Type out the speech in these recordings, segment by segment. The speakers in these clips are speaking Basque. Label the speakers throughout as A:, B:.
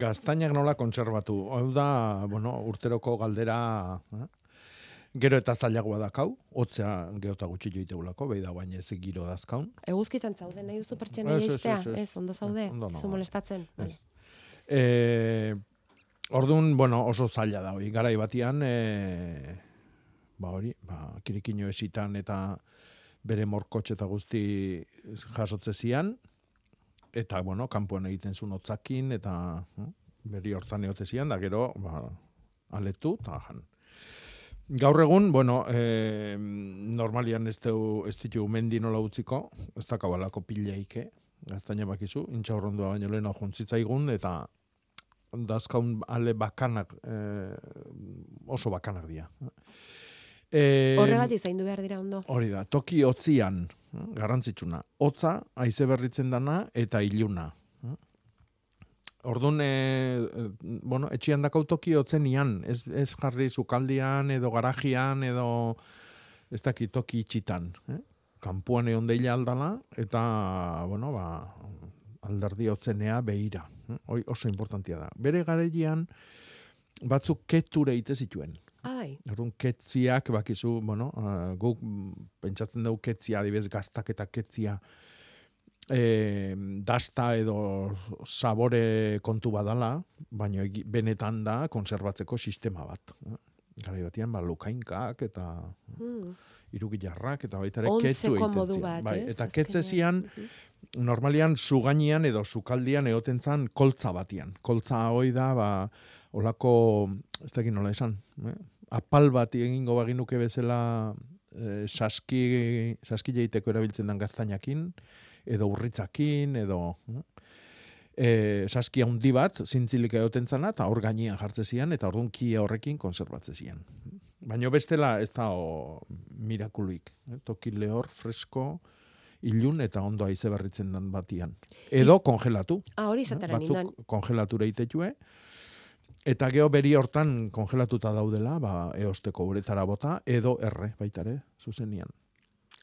A: Gaztainak nola kontserbatu. Hau da, bueno, urteroko galdera... Eh? Gero eta zailagoa dakau, hotzea geota gutxi joitegulako, behi da baina ez giro dazkaun.
B: Eguzkitan zaude, nahi duzu pertsena jaistea?
A: ez,
B: ondo zaude?
A: Ez, ondo.
B: Zu molestatzen? Bai.
A: Ez. E, orduan, bueno, oso zaila da hori. Garai batian, e, ba hori, ba, kirikino esitan eta bere morkotxe eta guzti jasotze zian, eta, bueno, kanpoan egiten zuen hotzakin, eta eh, beri hortan egote zian, da gero, ba, aletu, eta jan. Gaur egun, bueno, e, normalian ez, deu, ez ditu mendi nola utziko, ez da kabalako pileike, gaztaina bakizu, intxaurrondua baino lehen juntzitza eta dazkaun ale bakanak, e, oso bakanak dira. E,
B: Horregatik zaindu behar dira ondo.
A: Hori da, toki hotzian, eh, garrantzitsuna. Hotza, haize berritzen dana, eta iluna. Orduan, e, bueno, etxian dakau toki hotzen ian, ez, ez jarri zukaldian, edo garajian, edo ez daki toki itxitan. Eh? Kampuan egon deila aldala, eta, bueno, ba, alderdi hotzenea behira. Eh? Hoi oso importantia da. Bere garaian, batzuk keture ite zituen.
B: Ai,
A: Orduan ketziak bakizu, bueno, uh, guk pentsatzen dugu ketzia, adibidez gaztak eta ketzia e, dasta edo sabore kontu badala, baina benetan da konserbatzeko sistema bat. Garai batean, ba, lukainkak eta
B: hmm.
A: irugilarrak eta baita ere ketzu egiten
B: bat,
A: Bai,
B: ez?
A: eta ketzezian, normalian zugainean edo sukaldian egoten zan koltza batian. Koltza hoi da, ba, olako, ez dakit nola esan, eh? Apal bat egingo baginuke bezala eh, saski, saski jeiteko erabiltzen den gaztainakin, edo urritzakin, edo... eh? E, saski handi bat, zintzilik egoten zana, eta hor gainean jartze zian, eta orduan kia horrekin konserbatze zian. Baina bestela ez da o, mirakuluik. Eh? Toki lehor, fresko, ilun eta ondo haize berritzen den batian. Edo kongelatu.
B: Ah, hori esatera
A: Batzuk
B: nindan.
A: kongelatura itetue. Eta geho beri hortan kongelatuta daudela, ba, eosteko uretara bota, edo erre, baitare, zuzenian.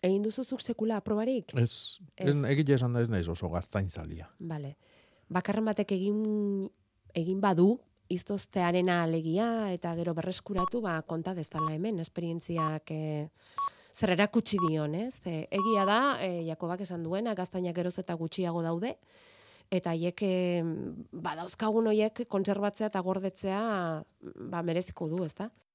B: Egin duzuzuk sekula aprobarik?
A: Ez, ez. Egile esan da ez naiz oso gaztain zalia.
B: Vale. Bakarren batek egin egin badu iztoztearena alegia eta gero berreskuratu ba konta dezala hemen esperientziak e, zer erakutsi dion, ez? E, egia da, e, Jakobak esan duena, gaztainak geroz eta gutxiago daude eta haiek badauzkagun hoiek kontserbatzea eta gordetzea ba mereziko du, ezta?